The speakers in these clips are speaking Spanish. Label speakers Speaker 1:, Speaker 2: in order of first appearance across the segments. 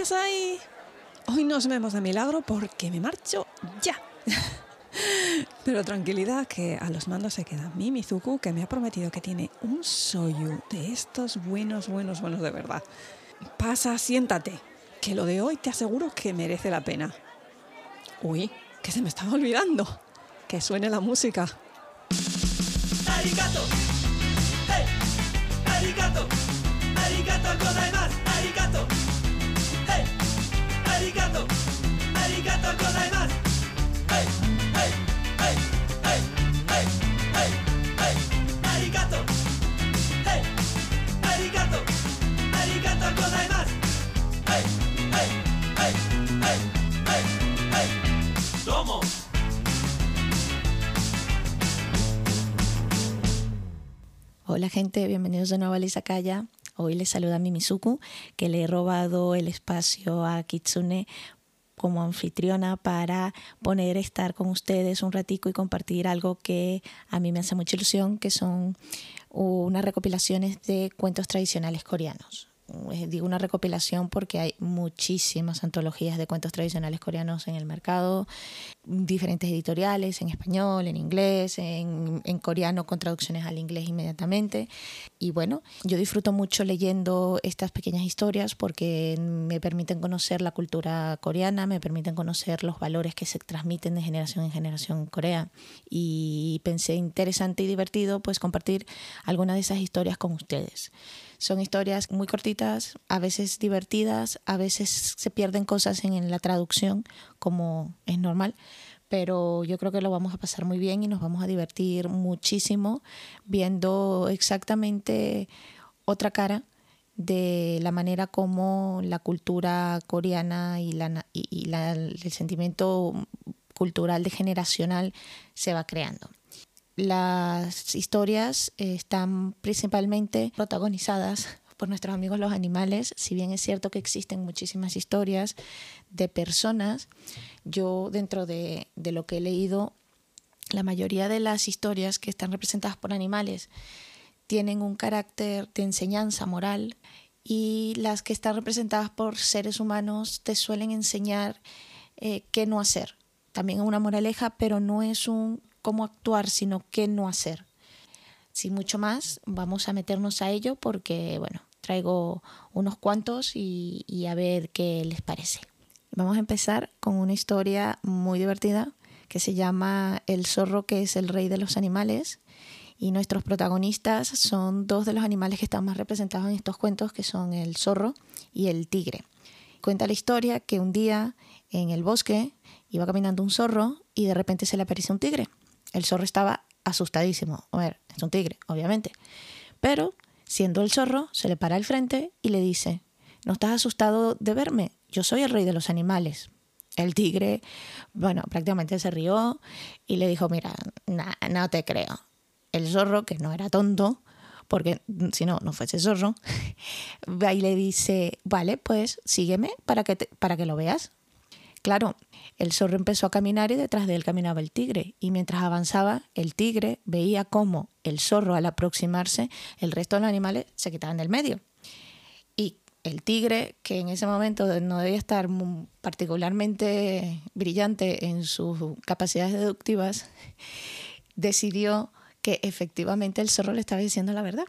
Speaker 1: ahí. Hoy nos vemos de milagro porque me marcho ya. Pero tranquilidad que a los mandos se queda mi Mizuku que me ha prometido que tiene un soyu de estos buenos, buenos, buenos de verdad. Pasa, siéntate, que lo de hoy te aseguro que merece la pena. Uy, que se me estaba olvidando. Que suene la música. Hola gente, bienvenidos de nuevo a Kaya. Hoy les saluda Mimizuku, que le he robado el espacio a Kitsune como anfitriona para poner estar con ustedes un ratico y compartir algo que a mí me hace mucha ilusión, que son unas recopilaciones de cuentos tradicionales coreanos. Eh, digo una recopilación porque hay muchísimas antologías de cuentos tradicionales coreanos en el mercado, diferentes editoriales en español, en inglés, en, en, coreano con traducciones al inglés inmediatamente. Y bueno, yo disfruto mucho leyendo estas pequeñas historias porque me permiten conocer la cultura coreana, me permiten conocer los valores que se transmiten de generación en generación en Corea. Y pensé interesante y divertido pues compartir algunas de esas historias con ustedes. Son historias muy cortitas, a veces divertidas, a veces se pierden cosas en la traducción, como es normal, pero yo creo que lo vamos a pasar muy bien y nos vamos a divertir muchísimo viendo exactamente otra cara de la manera como la cultura coreana y, la, y, el sentimiento cultural de generacional se va creando. Las historias están principalmente protagonizadas por nuestros amigos los animales, si bien es cierto que existen muchísimas historias de personas, yo dentro de, lo que he leído, la mayoría de las historias que están representadas por animales tienen un carácter de enseñanza moral y las que están representadas por seres humanos te suelen enseñar eh, qué no hacer. También una moraleja, pero no es un cómo actuar, sino qué no hacer. Sin mucho más, vamos a meternos a ello porque, bueno, traigo unos cuantos y, a ver qué les parece. Vamos a empezar con una historia muy divertida que se llama El zorro que es el rey de los animales y nuestros protagonistas son dos de los animales que están más representados en estos cuentos, que son el zorro y el tigre. Cuenta la historia que un día en el bosque iba caminando un zorro y de repente se le aparece un tigre. El zorro estaba asustadísimo. Ver, es un tigre, obviamente. Pero, siendo el zorro, se le para al frente y le dice, ¿no estás asustado de verme? Yo soy el rey de los animales. El tigre, bueno, prácticamente se rió y le dijo, mira, no te creo. El zorro, que no era tonto, porque si no, no fuese zorro, va le dice, vale, pues sígueme para que, para que lo veas. Claro, el zorro empezó a caminar y detrás de él caminaba el tigre, y mientras avanzaba, el tigre veía cómo el zorro al aproximarse, el resto de los animales se quitaban del medio. Y el tigre, que en ese momento no debía estar particularmente brillante en sus capacidades deductivas, decidió que efectivamente el zorro le estaba diciendo la verdad,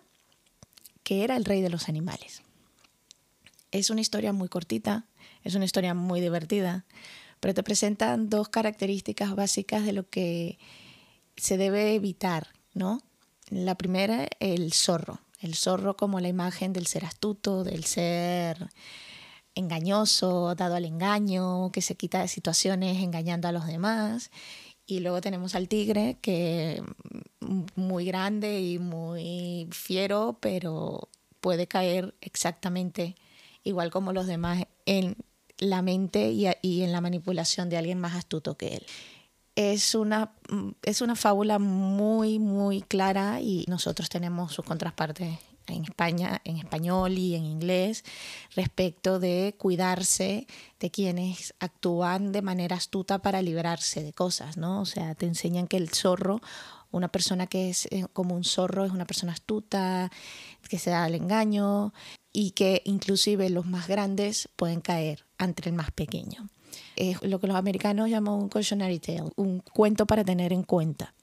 Speaker 1: que era el rey de los animales. Es una historia muy cortita, es una historia muy divertida, pero te presentan dos características básicas de lo que se debe evitar, ¿no? La primera, el zorro. El zorro como la imagen del ser astuto, del ser engañoso, dado al engaño, que se quita de situaciones engañando a los demás. Y luego tenemos al tigre, que muy grande y muy fiero, pero puede caer exactamente igual como los demás en la mente y, en la manipulación de alguien más astuto que él. Es una, es una fábula muy, muy clara y nosotros tenemos sus contrapartes en España, en español y en inglés, respecto de cuidarse de quienes actúan de manera astuta para librarse de cosas, ¿no? O sea, te enseñan que el zorro, una persona que es eh, como un zorro, es una persona astuta, que se da al engaño, y que inclusive los más grandes pueden caer ante el más pequeño. Es lo que los americanos llaman un cautionary tale, un cuento para tener en cuenta.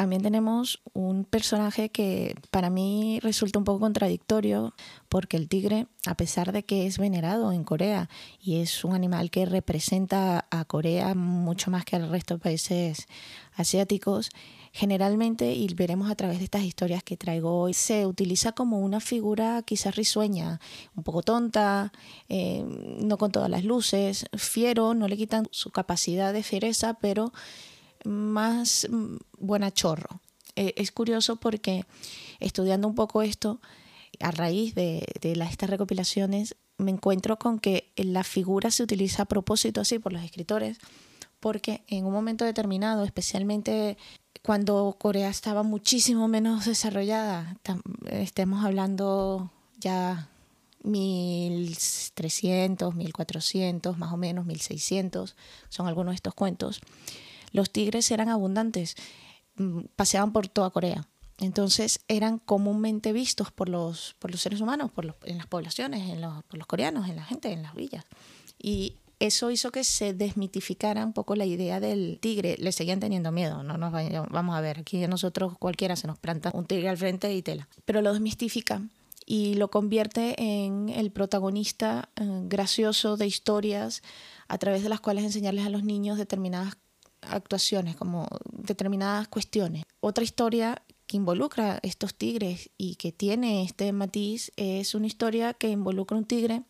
Speaker 1: También tenemos un personaje que para mí resulta un poco contradictorio porque el tigre, a pesar de que es venerado en Corea y es un animal que representa a Corea mucho más que al resto de países asiáticos, generalmente, y veremos a través de estas historias que traigo hoy, se utiliza como una figura quizás risueña, un poco tonta, eh, no con todas las luces, fiero, no le quitan su capacidad de fiereza, pero más mm, buena chorro. Eh, es curioso porque estudiando un poco esto, a raíz de, estas recopilaciones, me encuentro con que la figura se utiliza a propósito así por los escritores, porque en un momento determinado, especialmente cuando Corea estaba muchísimo menos desarrollada, estemos hablando ya 1300, 1400, más o menos 1600, son algunos de estos cuentos los tigres eran abundantes, mm, paseaban por toda Corea. Entonces eran comúnmente vistos por los, por los seres humanos, por en las poblaciones, en los, por los coreanos, en la gente, en las villas. Y eso hizo que se desmitificara un poco la idea del tigre. Le seguían teniendo miedo, no nos vamos a ver, aquí nosotros cualquiera se nos planta un tigre al frente y tela. Pero lo desmistifica y lo convierte en el protagonista eh, gracioso de historias a través de las cuales enseñarles a los niños determinadas actuaciones, como determinadas cuestiones. Otra historia que involucra estos tigres y que tiene este matiz es una historia que involucra un tigre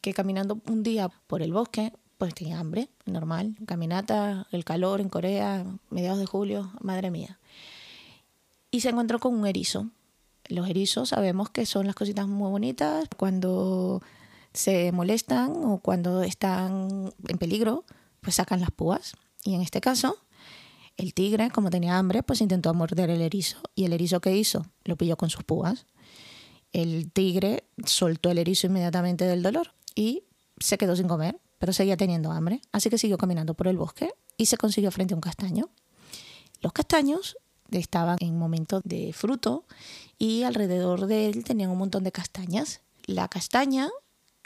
Speaker 1: que caminando un día por el bosque, pues tenía hambre, normal, caminata, el calor en Corea, mediados de julio, madre mía. Y se encontró con un erizo. Los erizos sabemos que son las cositas muy bonitas cuando se molestan o cuando están en peligro, pues sacan las púas y en este caso, el tigre, como tenía hambre, pues intentó morder el erizo. ¿Y el erizo qué hizo? Lo pilló con sus púas. El tigre soltó el erizo inmediatamente del dolor y se quedó sin comer, pero seguía teniendo hambre. Así que siguió caminando por el bosque y se consiguió frente a un castaño. Los castaños estaban en momento de fruto y alrededor de él tenían un montón de castañas. La castaña,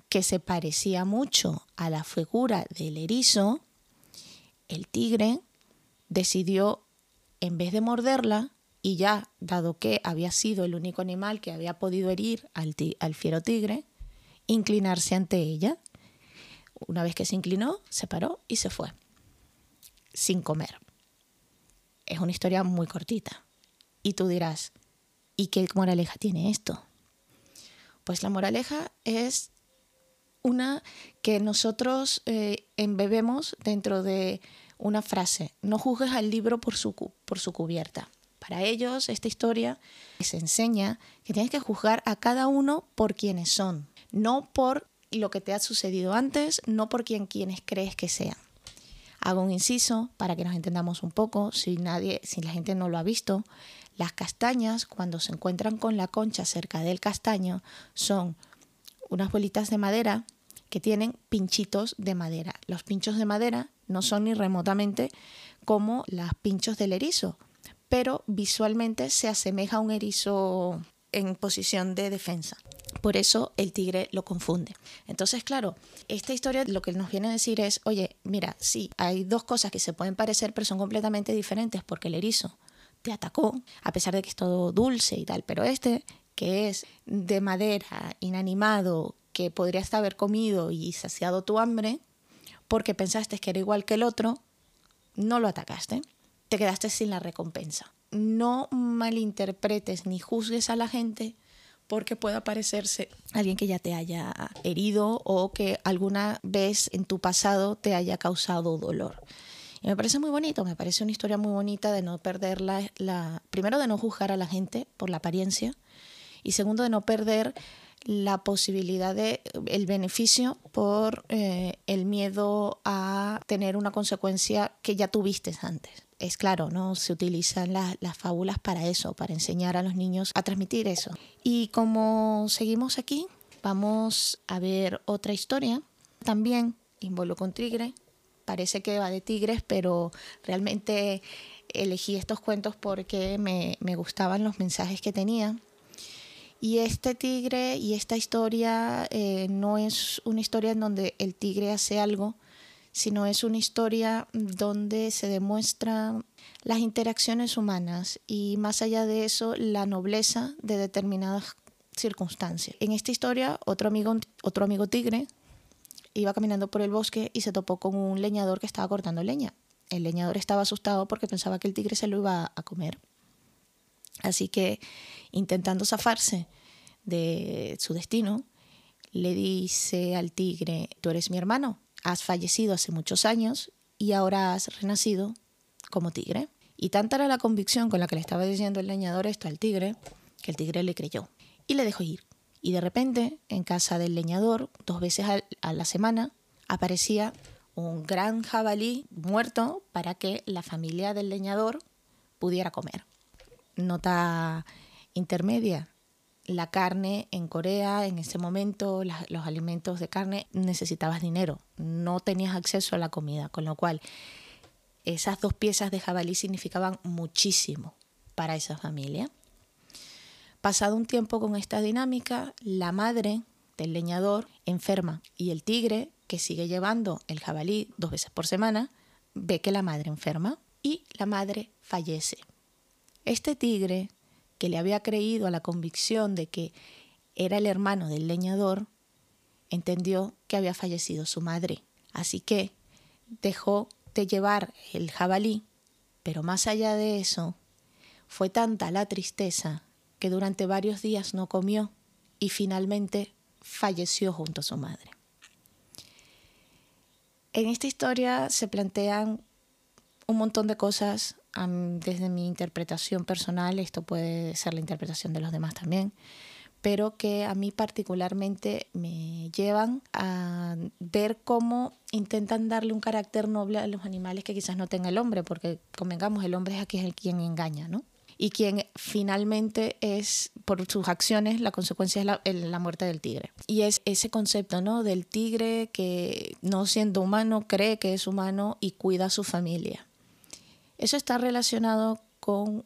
Speaker 1: que se parecía mucho a la figura del erizo, el tigre decidió, en vez de morderla, y ya, dado que había sido el único animal que había podido herir al, al fiero tigre, inclinarse ante ella. Una vez que se inclinó, se paró y se fue, sin comer. Es una historia muy cortita. Y tú dirás, ¿y qué moraleja tiene esto? Pues la moraleja es una que nosotros eh, embebemos dentro de una frase, no juzgues al libro por su, por su cubierta. Para ellos, esta historia les enseña que tienes que juzgar a cada uno por quienes son, no por lo que te ha sucedido antes, no por quien quienes crees que sean. Hago un inciso para que nos entendamos un poco, si nadie, si la gente no lo ha visto, las castañas cuando se encuentran con la concha cerca del castaño son unas bolitas de madera que tienen pinchitos de madera. Los pinchos de madera no son ni remotamente como los pinchos del erizo, pero visualmente se asemeja a un erizo en posición de defensa. Por eso el tigre lo confunde. Entonces, claro, esta historia lo que nos viene a decir es, oye, mira, sí, hay dos cosas que se pueden parecer, pero son completamente diferentes porque el erizo te atacó, a pesar de que es todo dulce y tal, pero este, que es de madera, inanimado, que podrías haber comido y saciado tu hambre, porque pensaste que era igual que el otro, no lo atacaste, te quedaste sin la recompensa. No malinterpretes ni juzgues a la gente porque pueda parecerse alguien que ya te haya herido o que alguna vez en tu pasado te haya causado dolor. Y me parece muy bonito, me parece una historia muy bonita de no perder la, la, primero de no juzgar a la gente por la apariencia y segundo de no perder la posibilidad de el beneficio por eh, el miedo a tener una consecuencia que ya tuviste antes. Es claro, ¿no? Se utilizan las fábulas para eso, para enseñar a los niños a transmitir eso. Y como seguimos aquí, vamos a ver otra historia. También involucra un tigre. Parece que va de tigres, pero realmente elegí estos cuentos porque me, me gustaban los mensajes que tenía Y este tigre y esta historia eh, no es una historia en donde el tigre hace algo, sino es una historia donde se demuestran las interacciones humanas y más allá de eso la nobleza de determinadas circunstancias. En esta historia otro amigo, otro amigo tigre iba caminando por el bosque y se topó con un leñador que estaba cortando leña. El leñador estaba asustado porque pensaba que el tigre se lo iba a comer. Así que, intentando zafarse de su destino, le dice al tigre, tú eres mi hermano, has fallecido hace muchos años y ahora has renacido como tigre. Y tanta era la convicción con la que le estaba diciendo el leñador esto al tigre, que el tigre le creyó y le dejó ir. Y de repente, en casa del leñador, dos veces a la semana, aparecía un gran jabalí muerto para que la familia del leñador pudiera comer nota intermedia. La carne en Corea, en ese momento, los alimentos de carne, necesitabas dinero, no tenías acceso a la comida, con lo cual esas dos piezas de jabalí significaban muchísimo para esa familia. Pasado un tiempo con esta dinámica, la madre del leñador enferma y el tigre, que sigue llevando el jabalí dos veces por semana, ve que la madre enferma y la madre fallece. Este tigre, que le había creído a la convicción de que era el hermano del leñador, entendió que había fallecido su madre. Así que dejó de llevar el jabalí, pero más allá de eso, fue tanta la tristeza que durante varios días no comió y finalmente falleció junto a su madre. En esta historia se plantean un montón de cosas desde mi interpretación personal, esto puede ser la interpretación de los demás también, pero que a mí particularmente me llevan a ver cómo intentan darle un carácter noble a los animales que quizás no tenga el hombre, porque convengamos, el hombre es aquí el quien engaña, ¿no? Y quien finalmente es, por sus acciones, la consecuencia es la, la, muerte del tigre. Y es ese concepto, ¿no? Del tigre que, no siendo humano, cree que es humano y cuida a su familia. Eso está relacionado con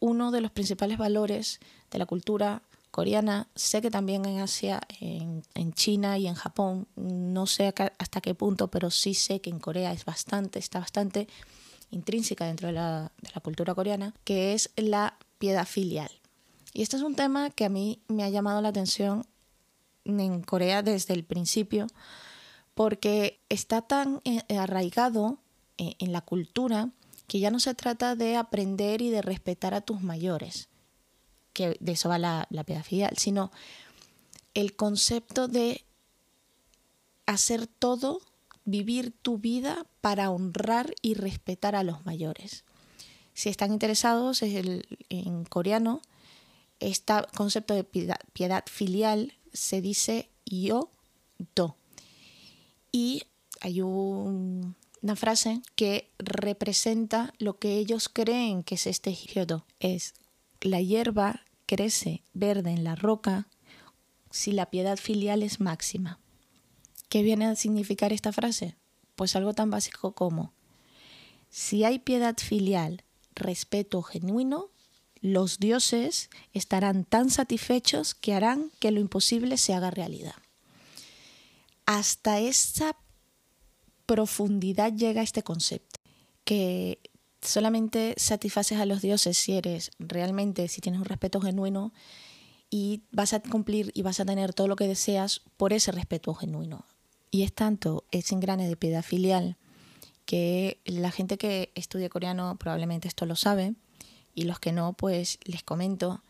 Speaker 1: uno de los principales valores de la cultura coreana. Sé que también en Asia, en, China y en Japón, no sé hasta qué punto, pero sí sé que en Corea es bastante, está bastante intrínseca dentro de la, de la cultura coreana, que es la piedad filial. Y este es un tema que a mí me ha llamado la atención en Corea desde el principio, porque está tan eh, arraigado eh, en la cultura que ya no se trata de aprender y de respetar a tus mayores, que de eso va la, la piedad sino el concepto de hacer todo, vivir tu vida para honrar y respetar a los mayores. Si están interesados en coreano, este concepto de piedad, piedad filial se dice yo, do. Y hay un una frase que representa lo que ellos creen que es este hyodo. Es la hierba crece verde en la roca si la piedad filial es máxima. ¿Qué viene a significar esta frase? Pues algo tan básico como si hay piedad filial, respeto genuino, los dioses estarán tan satisfechos que harán que lo imposible se haga realidad. Hasta esa profundidad llega este concepto, que solamente satisfaces a los dioses si eres realmente, si tienes un respeto genuino y vas a cumplir y vas a tener todo lo que deseas por ese respeto genuino. Y es tanto ese engrane de piedad filial que la gente que estudia coreano probablemente esto lo sabe y los que no, pues les comento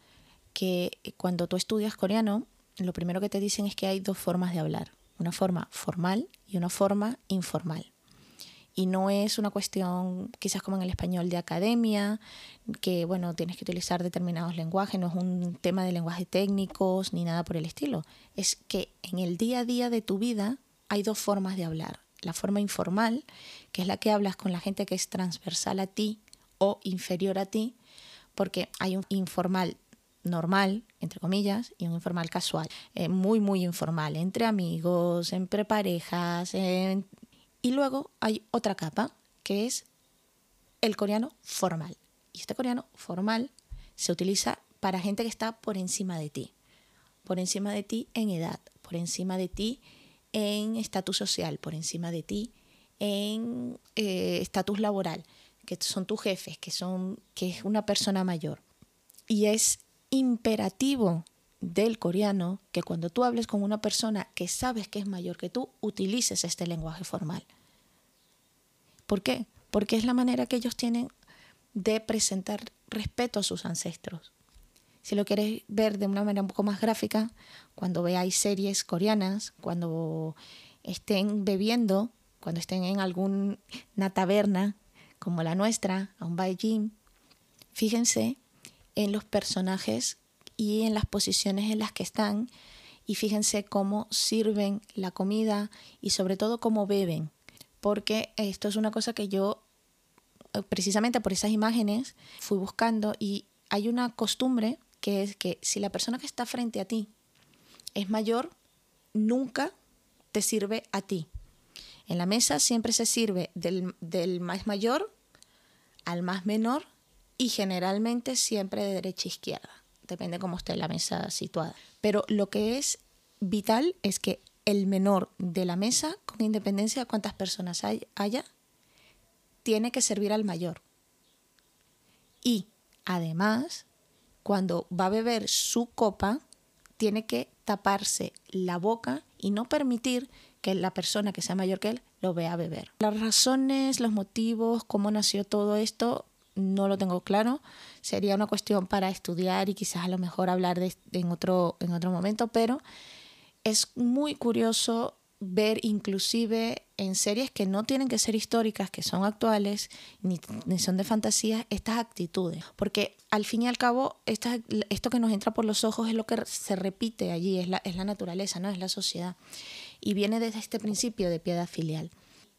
Speaker 1: que cuando tú estudias coreano, lo primero que te dicen es que hay dos formas de hablar una forma formal y una forma informal. Y no es una cuestión, quizás como en el español, de academia, que bueno, tienes que utilizar determinados lenguajes, no es un tema de lenguajes técnicos ni nada por el estilo. Es que en el día a día de tu vida hay dos formas de hablar. La forma informal, que es la que hablas con la gente que es transversal a ti o inferior a ti, porque hay un informal normal, entre comillas, y un informal casual, eh, muy, muy informal, entre amigos, entre parejas. Y luego hay otra capa, que es el coreano formal. Y este coreano formal se utiliza para gente que está por encima de ti. por encima de ti en edad, por encima de ti en estatus social, por encima de ti en eh, estatus laboral, que son tus jefes, que, son, que es una persona mayor. Y es imperativo del coreano que cuando tú hables con una persona que sabes que es mayor que tú, utilices este lenguaje formal. ¿Por qué? Porque es la manera que ellos tienen de presentar respeto a sus ancestros. Si lo quieres ver de una manera un poco más gráfica, cuando veáis series coreanas, cuando estén bebiendo, cuando estén en alguna taberna como la nuestra, a un baijin, fíjense en los personajes y en las posiciones en las que están y fíjense cómo sirven la comida y sobre todo cómo beben, porque esto es una cosa que yo eh, precisamente por esas imágenes fui buscando y hay una costumbre que es que si la persona que está frente a ti es mayor, nunca te sirve a ti. En la mesa siempre se sirve del, del más mayor al más menor y generalmente siempre de derecha a izquierda, depende cómo esté la mesa situada. Pero lo que es vital es que el menor de la mesa, con independencia de cuántas personas hay, haya, tiene que servir al mayor. Y además cuando va a beber su copa, tiene que taparse la boca y no permitir que la persona que sea mayor que él lo vea beber. Las razones, los motivos, cómo nació todo esto, no lo tengo claro. Sería una cuestión para estudiar y quizás a lo mejor hablar en, otro, en otro momento, pero es muy curioso ver inclusive en series que no tienen que ser históricas, que son actuales, ni, son de fantasía, estas actitudes. Porque al fin y al cabo, esto que nos entra por los ojos es lo que se repite allí, es la, es la naturaleza, ¿no? es la sociedad. Y viene desde este principio de piedad filial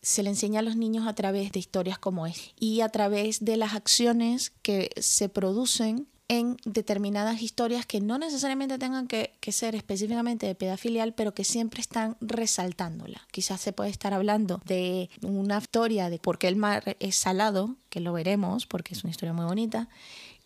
Speaker 1: se le enseña a los niños a través de historias como es y a través de las acciones que se producen en determinadas historias que no necesariamente tengan que, ser específicamente de piedad filial, pero que siempre están resaltándola. Quizás se puede estar hablando de una historia de por qué el mar es salado, que lo veremos porque es una historia muy bonita,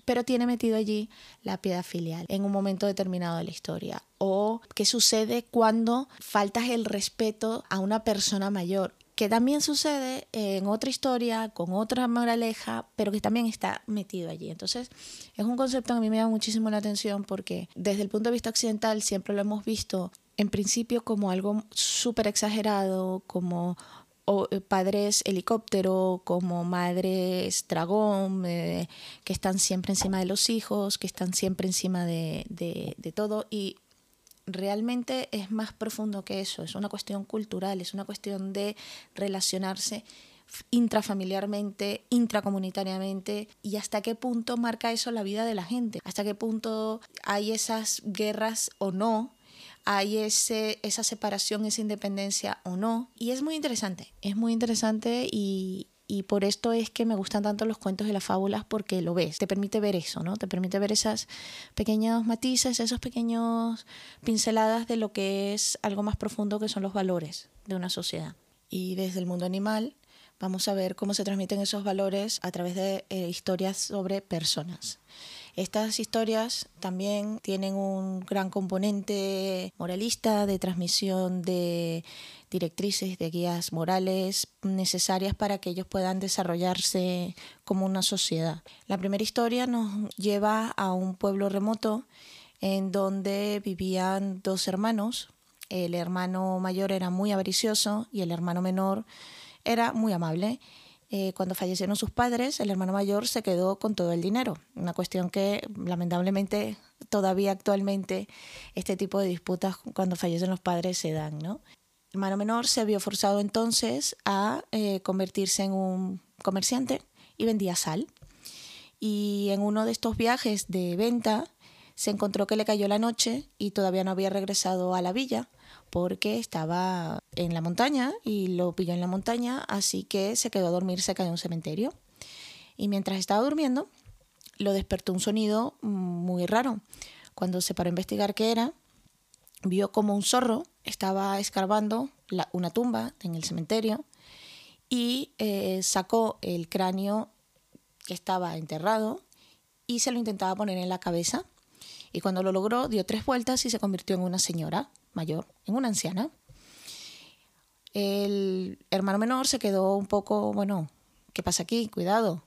Speaker 1: pero tiene metido allí la piedad filial en un momento determinado de la historia. O qué sucede cuando faltas el respeto a una persona mayor que también sucede en otra historia, con otra moraleja, pero que también está metido allí. Entonces, es un concepto que a mí me llama muchísimo la atención porque desde el punto de vista occidental siempre lo hemos visto en principio como algo súper exagerado, como eh, padres helicóptero, como madres dragón, eh, que están siempre encima de los hijos, que están siempre encima de, de, todo. Y realmente es más profundo que eso, es una cuestión cultural, es una cuestión de relacionarse intrafamiliarmente, intracomunitariamente y hasta qué punto marca eso la vida de la gente, hasta qué punto hay esas guerras o no, hay ese, esa separación, esa independencia o no. Y es muy interesante, es muy interesante y, y por esto es que me gustan tanto los cuentos y las fábulas porque lo ves, te permite ver eso, ¿no? Te permite ver esas pequeños matices, esos pequeños pinceladas de lo que es algo más profundo que son los valores de una sociedad. Y desde el mundo animal vamos a ver cómo se transmiten esos valores a través de eh, historias sobre personas. Estas historias también tienen un gran componente moralista de transmisión de directrices, de guías morales necesarias para que ellos puedan desarrollarse como una sociedad. La primera historia nos lleva a un pueblo remoto en donde vivían dos hermanos. El hermano mayor era muy avaricioso y el hermano menor era muy amable eh, cuando fallecieron sus padres, el hermano mayor se quedó con todo el dinero. Una cuestión que lamentablemente todavía actualmente este tipo de disputas cuando fallecen los padres se dan. ¿no? El hermano menor se vio forzado entonces a eh, convertirse en un comerciante y vendía sal. Y en uno de estos viajes de venta se encontró que le cayó la noche y todavía no había regresado a la villa porque estaba en la montaña y lo pilló en la montaña, así que se quedó a dormir cerca de un cementerio. Y mientras estaba durmiendo, lo despertó un sonido muy raro. Cuando se paró a investigar qué era, vio como un zorro estaba escarbando una tumba en el cementerio y eh, sacó el cráneo que estaba enterrado y se lo intentaba poner en la cabeza Y cuando lo logró, dio tres vueltas y se convirtió en una señora mayor, en una anciana. El hermano menor se quedó un poco, bueno, ¿qué pasa aquí? Cuidado,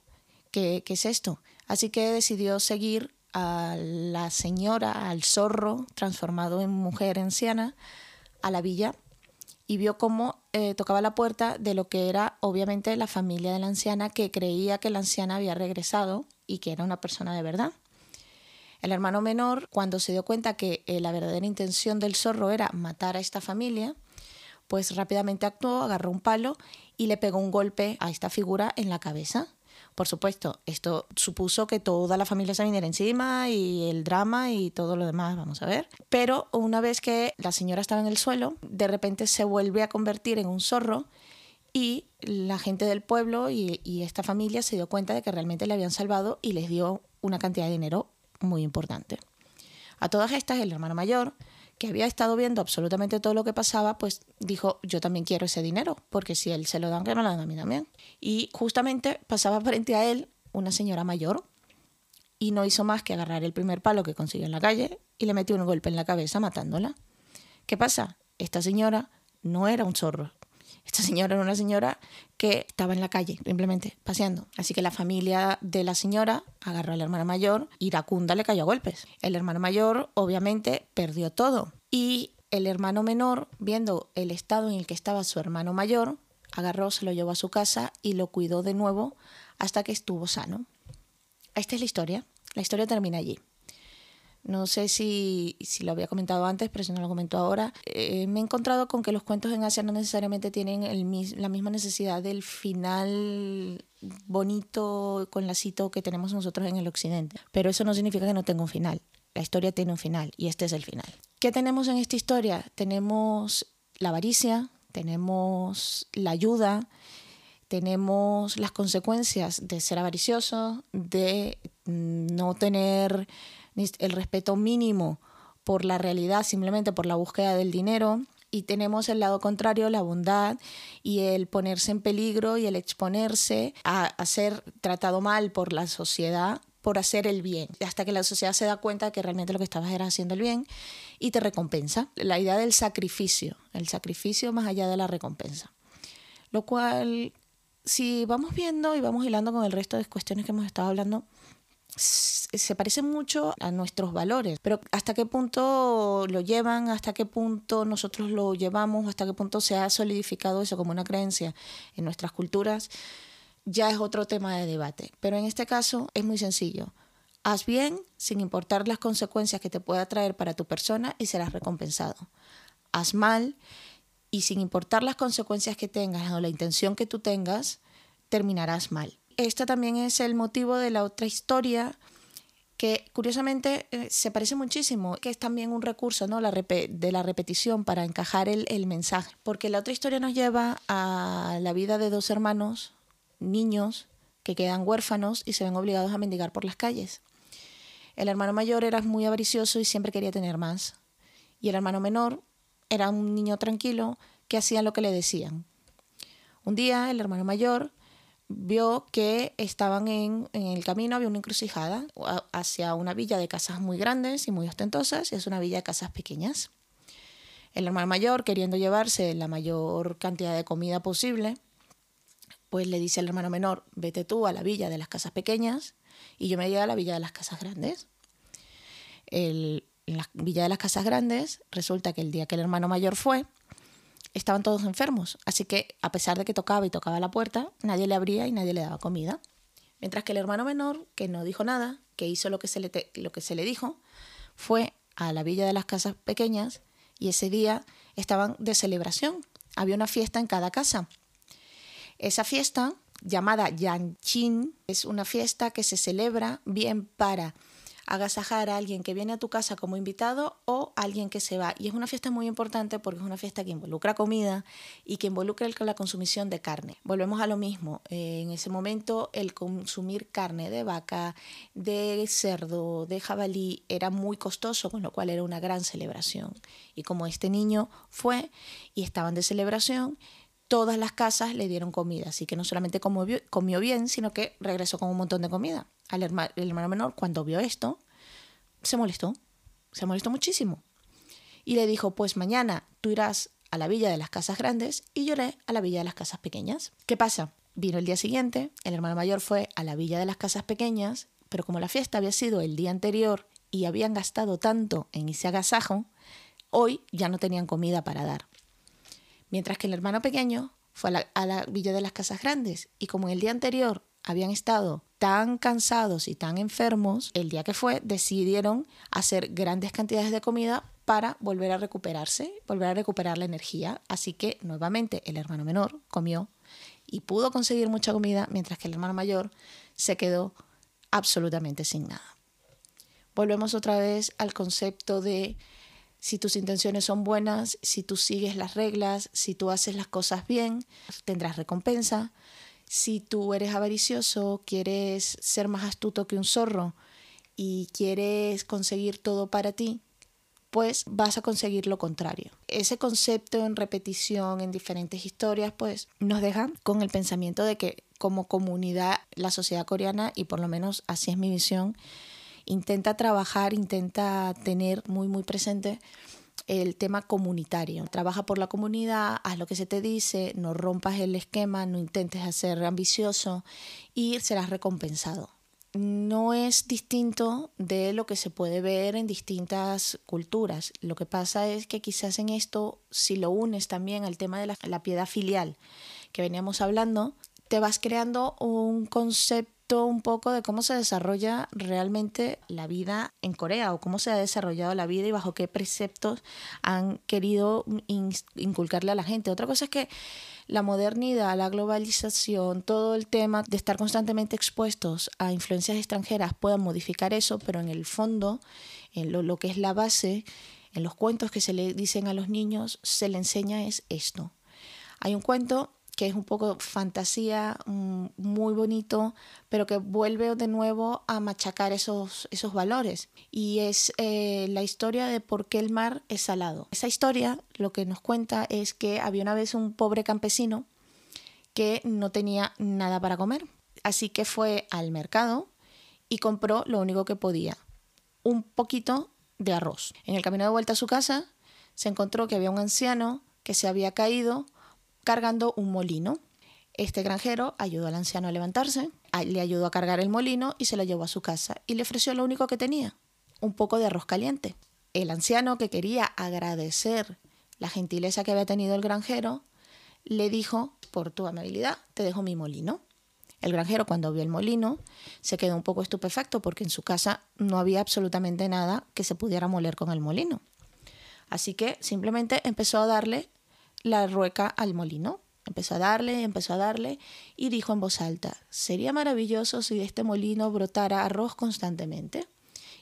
Speaker 1: ¿qué, qué es esto? Así que decidió seguir a la señora, al zorro transformado en mujer anciana, a la villa y vio cómo eh, tocaba la puerta de lo que era obviamente la familia de la anciana que creía que la anciana había regresado y que era una persona de verdad. El hermano menor, cuando se dio cuenta que eh, la verdadera intención del zorro era matar a esta familia, pues rápidamente actuó, agarró un palo y le pegó un golpe a esta figura en la cabeza. Por supuesto, esto supuso que toda la familia se viniera encima y el drama y todo lo demás, vamos a ver. Pero una vez que la señora estaba en el suelo, de repente se vuelve a convertir en un zorro y la gente del pueblo y, y esta familia se dio cuenta de que realmente le habían salvado y les dio una cantidad de dinero muy importante. A todas estas, el hermano mayor que había estado viendo absolutamente todo lo que pasaba, pues dijo, yo también quiero ese dinero, porque si él se lo dan, que me lo dan a mí también. Y justamente pasaba frente a él una señora mayor y no hizo más que agarrar el primer palo que consiguió en la calle y le metió un golpe en la cabeza matándola. ¿Qué pasa? Esta señora no era un zorro, esta señora era una señora que estaba en la calle, simplemente paseando. Así que la familia de la señora agarró al hermano mayor, iracunda le cayó a golpes. El hermano mayor obviamente perdió todo. Y el hermano menor, viendo el estado en el que estaba su hermano mayor, agarró, se lo llevó a su casa y lo cuidó de nuevo hasta que estuvo sano. Esta es la historia. La historia termina allí. No sé si, lo había comentado antes, pero si no lo comento ahora. Eh, me he encontrado con que los cuentos en Asia no necesariamente tienen la misma necesidad del final bonito con lacito que tenemos nosotros en el occidente. Pero eso no significa que no tenga un final. La historia tiene un final y este es el final. ¿Qué tenemos en esta historia? Tenemos la avaricia, tenemos la ayuda, tenemos las consecuencias de ser avaricioso, de no tener el respeto mínimo por la realidad, simplemente por la búsqueda del dinero. Y tenemos el lado contrario, la bondad y el ponerse en peligro y el exponerse a, ser tratado mal por la sociedad por hacer el bien, hasta que la sociedad se da cuenta que realmente lo que estabas era haciendo el bien y te recompensa. La idea del sacrificio, el sacrificio más allá de la recompensa. Lo cual, si vamos viendo y vamos hilando con el resto de cuestiones que hemos estado hablando, se parece mucho a nuestros valores, pero hasta qué punto lo llevan, hasta qué punto nosotros lo llevamos, hasta qué punto se ha solidificado eso como una creencia en nuestras culturas, ya es otro tema de debate. Pero en este caso es muy sencillo. Haz bien sin importar las consecuencias que te pueda traer para tu persona y serás recompensado. Haz mal y sin importar las consecuencias que tengas o la intención que tú tengas, terminarás mal. Este también es el motivo de la otra historia que curiosamente eh, se parece muchísimo, que es también un recurso ¿no? la de la repetición para encajar el, el, mensaje, porque la otra historia nos lleva a la vida de dos hermanos, niños, que quedan huérfanos y se ven obligados a mendigar por las calles. El hermano mayor era muy avaricioso y siempre quería tener más, y el hermano menor era un niño tranquilo que hacía lo que le decían. Un día el hermano mayor vio que estaban en, el camino, había una encrucijada hacia una villa de casas muy grandes y muy ostentosas, y es una villa de casas pequeñas. El hermano mayor, queriendo llevarse la mayor cantidad de comida posible, pues le dice al hermano menor, vete tú a la villa de las casas pequeñas y yo me llevo a la villa de las casas grandes. en la villa de las casas grandes resulta que el día que el hermano mayor fue, estaban todos enfermos, así que a pesar de que tocaba y tocaba la puerta, nadie le abría y nadie le daba comida. Mientras que el hermano menor, que no dijo nada, que hizo lo que se le, lo que se le dijo, fue a la villa de las casas pequeñas y ese día estaban de celebración. Había una fiesta en cada casa. Esa fiesta, llamada Yanchin, es una fiesta que se celebra bien para agasajar a alguien que viene a tu casa como invitado o alguien que se va. Y es una fiesta muy importante porque es una fiesta que involucra comida y que involucra la consumición de carne. Volvemos a lo mismo. Eh, en ese momento el consumir carne de vaca, de cerdo, de jabalí era muy costoso, con lo cual era una gran celebración. Y como este niño fue y estaban de celebración, todas las casas le dieron comida, así que no solamente comió, bien, sino que regresó con un montón de comida. Al hermano, el hermano menor, cuando vio esto, se molestó Se molestó muchísimo. Y le dijo, pues mañana tú irás a la villa de las casas grandes y yo iré a la villa de las casas pequeñas. ¿Qué pasa? Vino el día siguiente, el hermano mayor fue a la villa de las casas pequeñas, pero como la fiesta había sido el día anterior y habían gastado tanto en ese agasajo, hoy ya no tenían comida para dar. Mientras que el hermano pequeño fue a la, villa de las casas grandes y como el día anterior habían estado tan cansados y tan enfermos, el día que fue decidieron hacer grandes cantidades de comida para volver a recuperarse, volver a recuperar la energía. Así que nuevamente el hermano menor comió y pudo conseguir mucha comida, mientras que el hermano mayor se quedó absolutamente sin nada. Volvemos otra vez al concepto de si tus intenciones son buenas, si tú sigues las reglas, si tú haces las cosas bien, tendrás recompensa. Si tú eres avaricioso, quieres ser más astuto que un zorro y quieres conseguir todo para ti, pues vas a conseguir lo contrario. Ese concepto en repetición en diferentes historias, pues nos deja con el pensamiento de que como comunidad, la sociedad coreana, y por lo menos así es mi visión, intenta trabajar, intenta tener muy, muy presente el tema comunitario. Trabaja por la comunidad, haz lo que se te dice, no rompas el esquema, no intentes hacer ambicioso y serás recompensado. No es distinto de lo que se puede ver en distintas culturas. Lo que pasa es que quizás en esto, si lo unes también al tema de la, la piedad filial que veníamos hablando, te vas creando un concepto un poco de cómo se desarrolla realmente la vida en Corea o cómo se ha desarrollado la vida y bajo qué preceptos han querido inculcarle a la gente. Otra cosa es que la modernidad, la globalización, todo el tema de estar constantemente expuestos a influencias extranjeras puedan modificar eso, pero en el fondo, en lo, lo que es la base, en los cuentos que se le dicen a los niños, se le enseña es esto. Hay un cuento que es un poco fantasía, mm, muy bonito, pero que vuelve de nuevo a machacar esos, esos valores. Y es eh, la historia de por qué el mar es salado. Esa historia lo que nos cuenta es que había una vez un pobre campesino que no tenía nada para comer. Así que fue al mercado y compró lo único que podía, un poquito de arroz. En el camino de vuelta a su casa se encontró que había un anciano que se había caído cargando un molino. Este granjero ayudó al anciano a levantarse, le ayudó a cargar el molino y se lo llevó a su casa y le ofreció lo único que tenía, un poco de arroz caliente. El anciano, que quería agradecer la gentileza que había tenido el granjero, le dijo, por tu amabilidad, te dejo mi molino. El granjero cuando vio el molino se quedó un poco estupefacto porque en su casa no había absolutamente nada que se pudiera moler con el molino. Así que simplemente empezó a darle la rueca al molino. Empezó a darle, empezó a darle y dijo en voz alta, sería maravilloso si de este molino brotara arroz constantemente.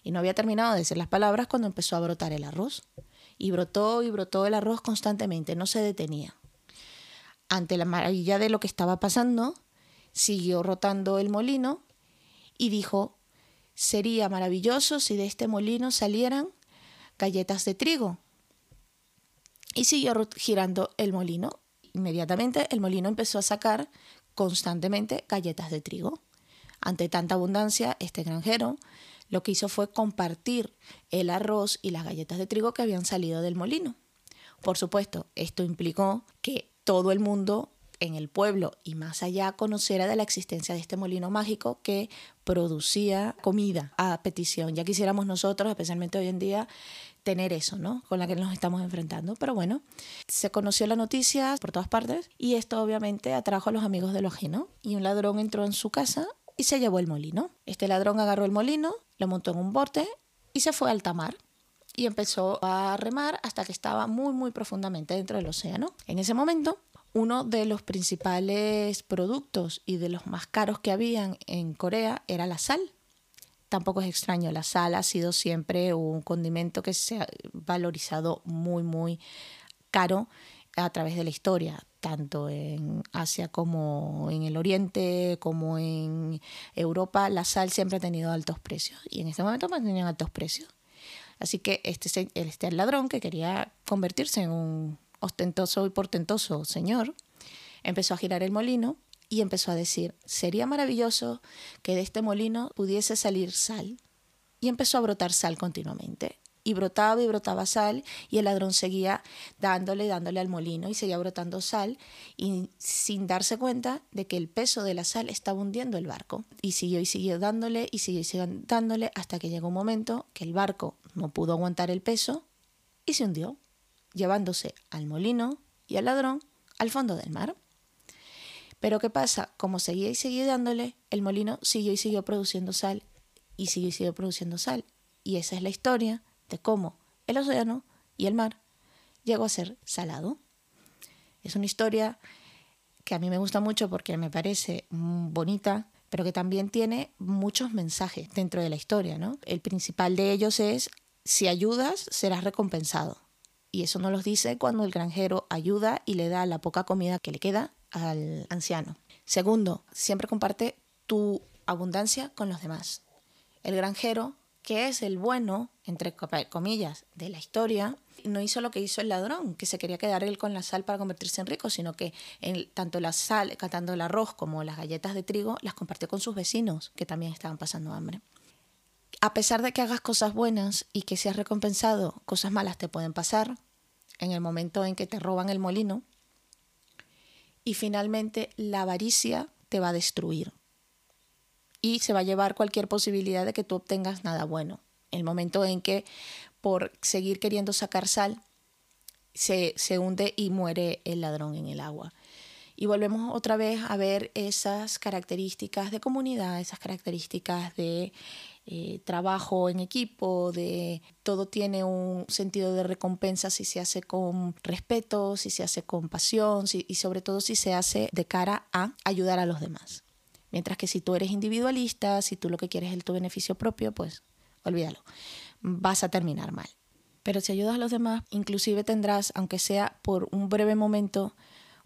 Speaker 1: Y no había terminado de decir las palabras cuando empezó a brotar el arroz. Y brotó y brotó el arroz constantemente, no se detenía. Ante la maravilla de lo que estaba pasando, siguió rotando el molino y dijo, sería maravilloso si de este molino salieran galletas de trigo y siguió girando el molino. Inmediatamente el molino empezó a sacar constantemente galletas de trigo. Ante tanta abundancia, este granjero lo que hizo fue compartir el arroz y las galletas de trigo que habían salido del molino. Por supuesto, esto implicó que todo el mundo en el pueblo y más allá conociera de la existencia de este molino mágico que producía comida a petición. Ya quisiéramos nosotros, especialmente hoy en día, tener eso, ¿no? Con la que nos estamos enfrentando. Pero bueno, se conoció la noticia por todas partes y esto obviamente atrajo a los amigos de lo ajeno. Y un ladrón entró en su casa y se llevó el molino. Este ladrón agarró el molino, lo montó en un bote y se fue al tamar y empezó a remar hasta que estaba muy muy profundamente dentro del océano. En ese momento, uno de los principales productos y de los más caros que habían en Corea era la sal tampoco es extraño. La sal ha sido siempre un condimento que se ha valorizado muy, muy caro a través de la historia, tanto en Asia como en el Oriente, como en Europa, la sal siempre ha tenido altos precios y en este momento mantenían altos precios. Así que este, este ladrón que quería convertirse en un ostentoso y portentoso señor, empezó a girar el molino y empezó a decir, sería maravilloso que de este molino pudiese salir sal. Y empezó a brotar sal continuamente. y brotaba y brotaba sal y el ladrón seguía dándole, dándole al molino y seguía brotando sal y sin darse cuenta de que el peso de la sal estaba hundiendo el barco. Y siguió y siguió dándole y siguió y siguió dándole hasta que llegó un momento que el barco no pudo aguantar el peso y se hundió, llevándose al molino y al ladrón al fondo del mar. Pero ¿qué pasa? Como seguía y seguía dándole, el molino siguió y siguió produciendo sal y siguió y siguió produciendo sal. Y esa es la historia de cómo el océano y el mar llegó a ser salado. Es una historia que a mí me gusta mucho porque me parece bonita, pero que también tiene muchos mensajes dentro de la historia. ¿no? El principal de ellos es, si ayudas, serás recompensado. Y eso nos lo dice cuando el granjero ayuda y le da la poca comida que le queda al anciano. Segundo, siempre comparte tu abundancia con los demás. El granjero que es el bueno, entre comillas, de la historia, no hizo lo que hizo el ladrón, que se quería quedar él con la sal para convertirse en rico, sino que tanto la sal, catando el arroz como las galletas de trigo, las compartió con sus vecinos, que también estaban pasando hambre. A pesar de que hagas cosas buenas y que seas recompensado, cosas malas te pueden pasar en el momento en que te roban el molino. Y finalmente la avaricia te va a destruir y se va a llevar cualquier posibilidad de que tú obtengas nada bueno. El momento en que por seguir queriendo sacar sal se, se hunde y muere el ladrón en el agua. Y volvemos otra vez a ver esas características de comunidad, esas características de eh, trabajo en equipo, de todo tiene un sentido de recompensa si se hace con respeto, si se hace con pasión y sobre todo si se hace de cara a ayudar a los demás. Mientras que si tú eres individualista, si tú lo que quieres es tu beneficio propio, pues olvídalo, vas a terminar mal. Pero si ayudas a los demás, inclusive tendrás, aunque sea por un breve momento,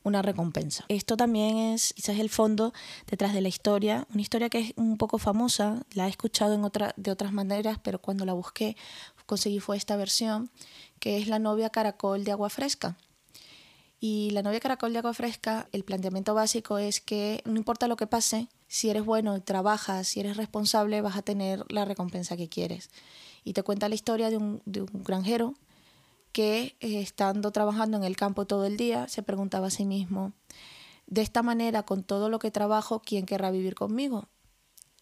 Speaker 1: una recompensa. Esto también es quizás el fondo detrás de la historia, una historia que es un poco famosa, la he escuchado en otra, de otras maneras, pero cuando la busqué conseguí fue esta versión, que es la novia caracol de agua fresca. Y la novia caracol de agua fresca, el planteamiento básico es que no importa lo que pase, si eres bueno, trabajas, si eres responsable, vas a tener la recompensa que quieres. Y te cuenta la historia de un, granjero que eh, estando trabajando en el campo todo el día, se preguntaba a sí mismo, de esta manera, con todo lo que trabajo, ¿quién querrá vivir conmigo?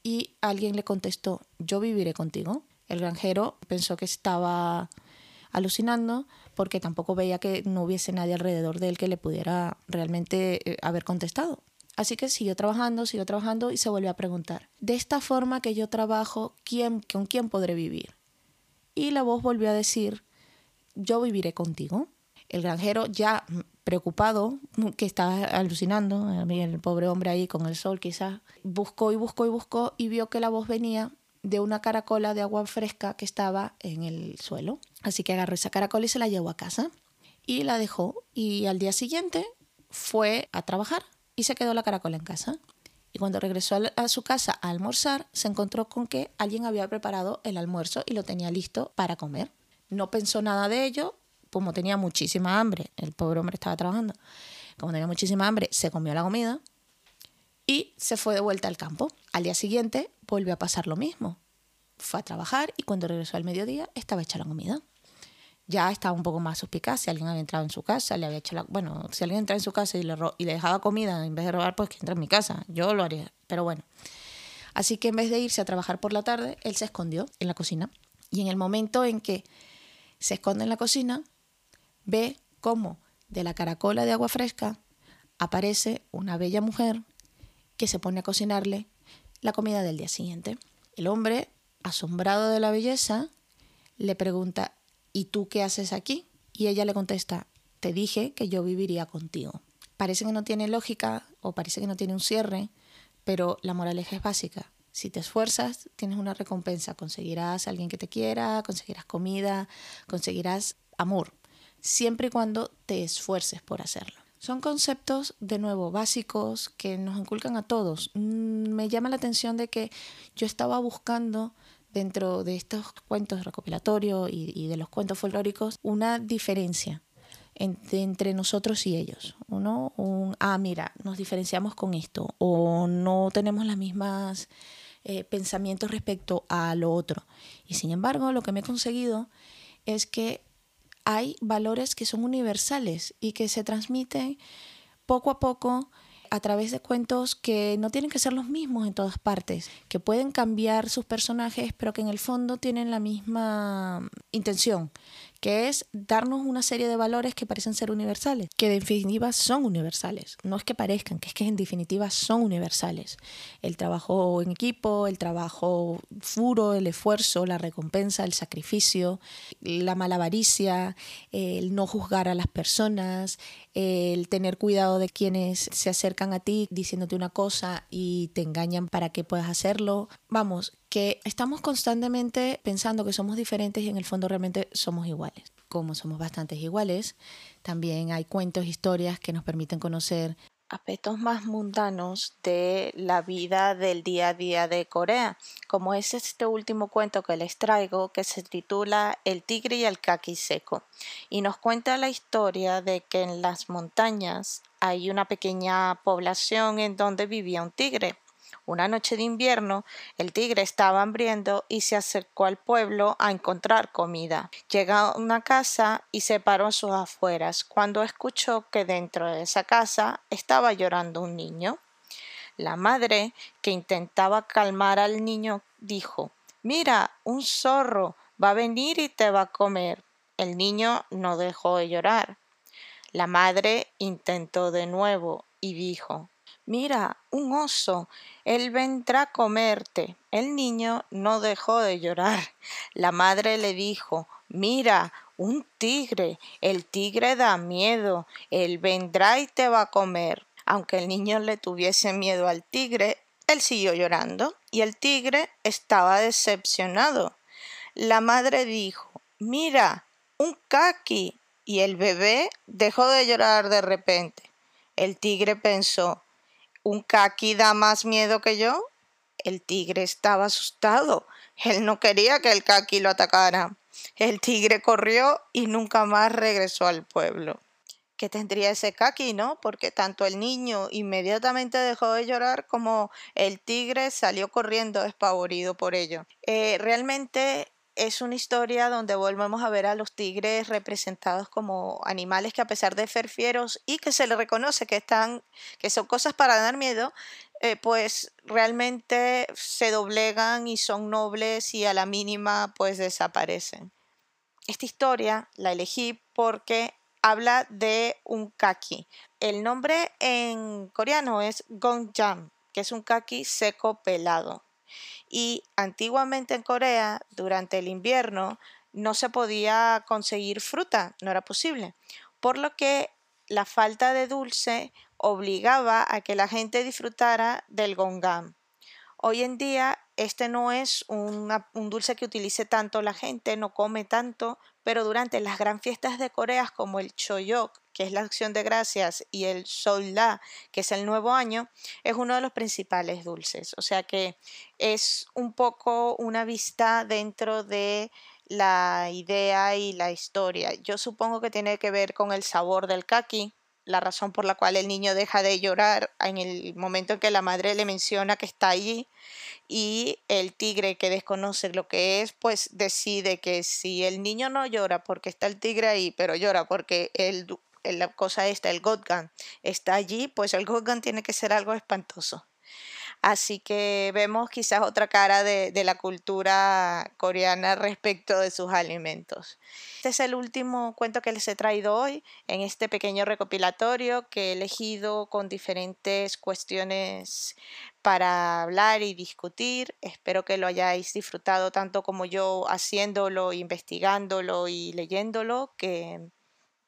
Speaker 1: Y alguien le contestó, yo viviré contigo. El granjero pensó que estaba alucinando porque tampoco veía que no hubiese nadie alrededor de él que le pudiera realmente eh, haber contestado. Así que siguió trabajando, siguió trabajando y se volvió a preguntar, de esta forma que yo trabajo, ¿quién, ¿con quién podré vivir? Y la voz volvió a decir, yo viviré contigo. El granjero ya preocupado, que estaba alucinando, el pobre hombre ahí con el sol quizás, buscó y buscó y buscó y vio que la voz venía de una caracola de agua fresca que estaba en el suelo. Así que agarró esa caracola y se la llevó a casa y la dejó y al día siguiente fue a trabajar y se quedó la caracola en casa. Y cuando regresó a su casa a almorzar, se encontró con que alguien había preparado el almuerzo y lo tenía listo para comer. No pensó nada de ello, como tenía muchísima hambre, el pobre hombre estaba trabajando, como tenía muchísima hambre, se comió la comida y se fue de vuelta al campo. Al día siguiente volvió a pasar lo mismo. Fue a trabajar y cuando regresó al mediodía estaba hecha la comida. Ya estaba un poco más suspicaz. Si alguien había entrado en su casa, le había hecho la. Bueno, si alguien entraba en su casa y le, y le dejaba comida en vez de robar, pues que entra en mi casa. Yo lo haría. Pero bueno. Así que en vez de irse a trabajar por la tarde, él se escondió en la cocina. Y en el momento en que se esconde en la cocina, ve cómo de la caracola de agua fresca aparece una bella mujer que se pone a cocinarle la comida del día siguiente. El hombre, asombrado de la belleza, le pregunta, ¿y tú qué haces aquí? Y ella le contesta, te dije que yo viviría contigo. Parece que no tiene lógica o parece que no tiene un cierre, pero la moraleja es básica. Si te esfuerzas, tienes una recompensa. Conseguirás a alguien que te quiera, conseguirás comida, conseguirás amor, siempre y cuando te esfuerces por hacerlo. Son conceptos, de nuevo, básicos que nos inculcan a todos. Mm, me llama la atención de que yo estaba buscando dentro de estos cuentos recopilatorios y, de los cuentos folclóricos una diferencia entre, nosotros y ellos. Uno, un, ah, mira, nos diferenciamos con esto o no tenemos las mismas eh, pensamientos respecto a lo otro. Y sin embargo, lo que me he conseguido es que hay valores que son universales y que se transmiten poco a poco a través de cuentos que no tienen que ser los mismos en todas partes, que pueden cambiar sus personajes, pero que en el fondo tienen la misma intención, que es darnos una serie de valores que parecen ser universales, que en definitiva son universales. No es que parezcan, que es que en definitiva son universales. El trabajo en equipo, el trabajo furo, el esfuerzo, la recompensa, el sacrificio, la malavaricia, el no juzgar a las personas, el tener cuidado de quienes se acercan a ti diciéndote una cosa y te engañan para que puedas hacerlo. Vamos, que estamos constantemente pensando que somos diferentes y en el fondo realmente somos iguales. Como somos bastantes iguales, también hay cuentos, historias que nos permiten conocer aspectos más mundanos de la vida del día a día de Corea, como es este último cuento que les traigo que se titula El tigre y el kaki seco y nos cuenta la historia de que en las montañas hay una pequeña población en donde vivía un tigre una noche de invierno, el tigre estaba hambriento y se acercó al pueblo a encontrar comida. Llegó a una casa y se paró a sus afueras cuando escuchó que dentro de esa casa estaba llorando un niño. La madre, que intentaba calmar al niño, dijo Mira, un zorro va a venir y te va a comer. El niño no dejó de llorar. La madre intentó de nuevo y dijo Mira, un oso, él vendrá a comerte. El niño no dejó de llorar. La madre le dijo, Mira, un tigre, el tigre da miedo, él vendrá y te va a comer. Aunque el niño le tuviese miedo al tigre, él siguió llorando y el tigre estaba decepcionado. La madre dijo, Mira, un caqui. Y el bebé dejó de llorar de repente. El tigre pensó, ¿Un caqui da más miedo que yo? El tigre estaba asustado. Él no quería que el caqui lo atacara. El tigre corrió y nunca más regresó al pueblo. ¿Qué tendría ese caqui, no? Porque tanto el niño inmediatamente dejó de llorar como el tigre salió corriendo despavorido por ello. Eh, realmente es una historia donde volvemos a ver a los tigres representados como animales que a pesar de ser fieros y que se les reconoce que están, que son cosas para dar miedo, eh, pues realmente se doblegan y son nobles y a la mínima pues desaparecen. Esta historia la elegí porque habla de un kaki. El nombre en coreano es gongjam, que es un kaki seco pelado. Y antiguamente en Corea, durante el invierno, no se podía conseguir fruta, no era posible. Por lo que la falta de dulce obligaba a que la gente disfrutara del gongam. Hoy en día este no es un dulce que utilice tanto la gente, no come tanto, pero durante las gran fiestas de Corea como el Choyok, que es la acción de gracias, y el Solda, que es el nuevo año, es uno de los principales dulces. O sea que es un poco una vista dentro de la idea y la historia. Yo supongo que tiene que ver con el sabor del kaki, la razón por la cual el niño deja de llorar en el momento en que la madre le menciona que está allí y el tigre que desconoce lo que es, pues decide que si el niño no llora porque está el tigre ahí, pero llora porque el, la cosa esta, el Godgan, está allí, pues el Godgan tiene que ser algo espantoso. Así que vemos quizás otra cara de, la cultura coreana respecto de sus alimentos. Este es el último cuento que les he traído hoy en este pequeño recopilatorio que he elegido con diferentes cuestiones para hablar y discutir. Espero que lo hayáis disfrutado tanto como yo haciéndolo, investigándolo y leyéndolo, que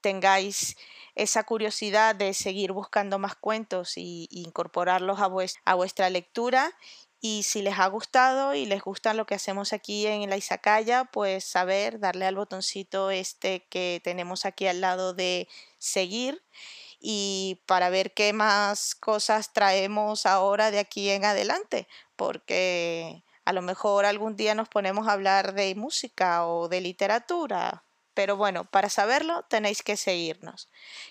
Speaker 1: tengáis esa curiosidad de seguir buscando más cuentos y, incorporarlos a, a vuestra lectura. Y si les ha gustado y les gusta lo que hacemos aquí en la Isacaya, pues saber, darle al botoncito este que tenemos aquí al lado de seguir y para ver qué más cosas traemos ahora de aquí en adelante, porque a lo mejor algún día nos ponemos a hablar de música o de literatura pero bueno, para saberlo tenéis que seguirnos.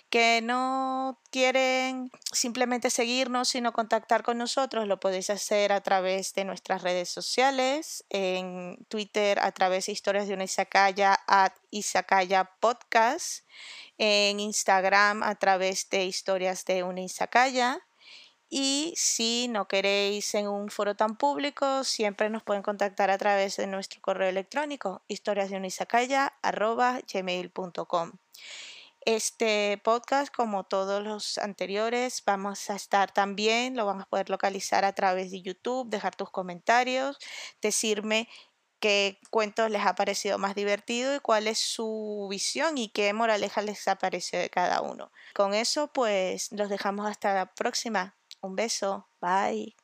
Speaker 1: Que no quieren simplemente seguirnos, sino contactar con nosotros, lo podéis hacer a través de nuestras redes sociales, en Twitter a través de historias de una Isakaya, at Isakaya Podcast, en Instagram a través de historias de una Isakaya y si no queréis en un foro tan público, siempre nos pueden contactar a través de nuestro correo electrónico historiasdeunisacaya.gmail.com Este podcast, como todos los anteriores, vamos a estar también, lo van a poder localizar a través de YouTube, dejar tus comentarios, decirme qué cuentos les ha parecido más divertido y cuál es su visión y qué moraleja les ha parecido de cada uno. Con eso, pues los dejamos hasta la próxima. Un beso. Bye.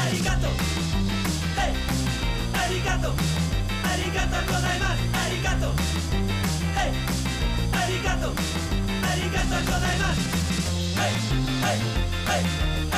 Speaker 1: Arigato. Hey. Arigato. Arigato. Arigato. Hey. Arigato. Arigato. Hey. Hey. Hey.